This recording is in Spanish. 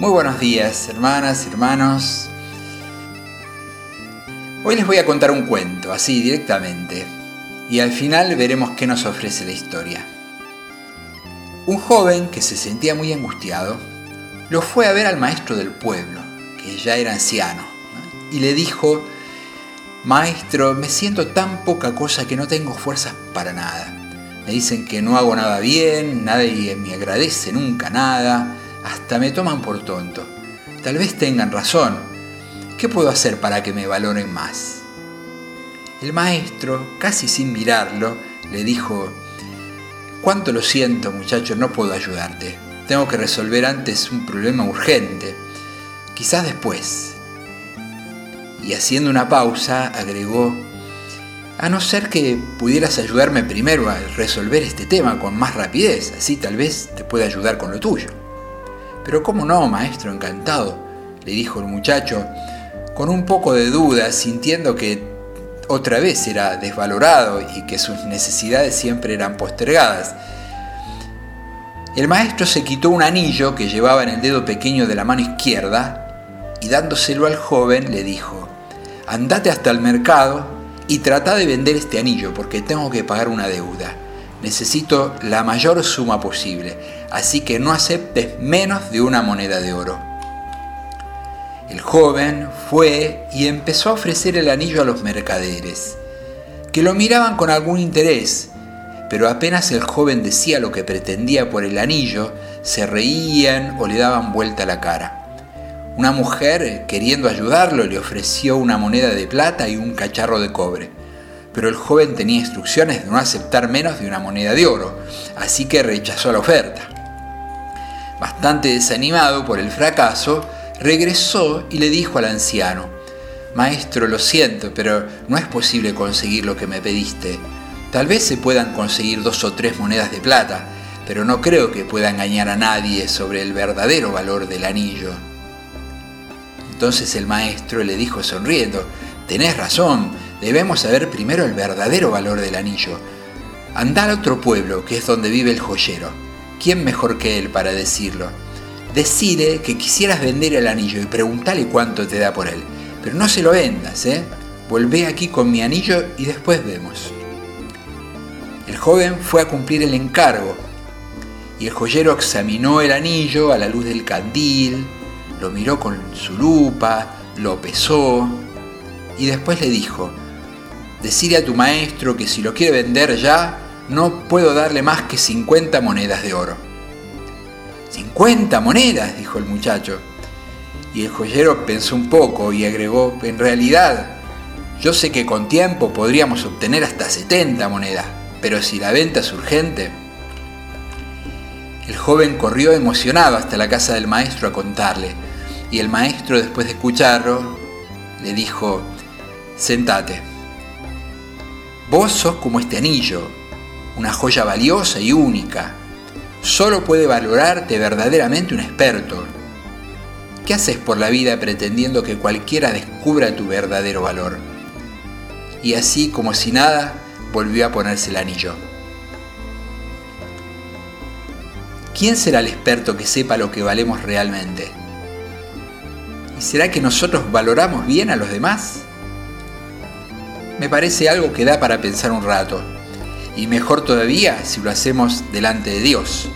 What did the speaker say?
Muy buenos días, hermanas, hermanos. Hoy les voy a contar un cuento, así directamente, y al final veremos qué nos ofrece la historia. Un joven que se sentía muy angustiado lo fue a ver al maestro del pueblo, que ya era anciano, y le dijo, Maestro, me siento tan poca cosa que no tengo fuerzas para nada. Me dicen que no hago nada bien, nadie me agradece nunca nada, hasta me toman por tonto. Tal vez tengan razón. ¿Qué puedo hacer para que me valoren más? El maestro, casi sin mirarlo, le dijo, Cuánto lo siento muchacho, no puedo ayudarte. Tengo que resolver antes un problema urgente. Quizás después. Y haciendo una pausa, agregó, a no ser que pudieras ayudarme primero a resolver este tema con más rapidez, así tal vez te pueda ayudar con lo tuyo. Pero cómo no, maestro, encantado, le dijo el muchacho, con un poco de duda, sintiendo que otra vez era desvalorado y que sus necesidades siempre eran postergadas. El maestro se quitó un anillo que llevaba en el dedo pequeño de la mano izquierda y dándoselo al joven le dijo, andate hasta el mercado y trata de vender este anillo porque tengo que pagar una deuda. Necesito la mayor suma posible, así que no aceptes menos de una moneda de oro. El joven fue y empezó a ofrecer el anillo a los mercaderes, que lo miraban con algún interés, pero apenas el joven decía lo que pretendía por el anillo, se reían o le daban vuelta la cara. Una mujer, queriendo ayudarlo, le ofreció una moneda de plata y un cacharro de cobre pero el joven tenía instrucciones de no aceptar menos de una moneda de oro, así que rechazó la oferta. Bastante desanimado por el fracaso, regresó y le dijo al anciano, Maestro, lo siento, pero no es posible conseguir lo que me pediste. Tal vez se puedan conseguir dos o tres monedas de plata, pero no creo que pueda engañar a nadie sobre el verdadero valor del anillo. Entonces el maestro le dijo sonriendo, Tenés razón, debemos saber primero el verdadero valor del anillo. Andar a otro pueblo, que es donde vive el joyero. ¿Quién mejor que él para decirlo? Decide que quisieras vender el anillo y preguntale cuánto te da por él. Pero no se lo vendas, ¿eh? Volvé aquí con mi anillo y después vemos. El joven fue a cumplir el encargo y el joyero examinó el anillo a la luz del candil, lo miró con su lupa, lo pesó y después le dijo, Decide a tu maestro que si lo quiere vender ya, no puedo darle más que 50 monedas de oro. 50 monedas, dijo el muchacho. Y el joyero pensó un poco y agregó, en realidad, yo sé que con tiempo podríamos obtener hasta 70 monedas, pero si la venta es urgente... El joven corrió emocionado hasta la casa del maestro a contarle, y el maestro, después de escucharlo, le dijo, sentate. Vos sos como este anillo, una joya valiosa y única. Solo puede valorarte verdaderamente un experto. ¿Qué haces por la vida pretendiendo que cualquiera descubra tu verdadero valor? Y así, como si nada, volvió a ponerse el anillo. ¿Quién será el experto que sepa lo que valemos realmente? ¿Y será que nosotros valoramos bien a los demás? Me parece algo que da para pensar un rato. Y mejor todavía si lo hacemos delante de Dios,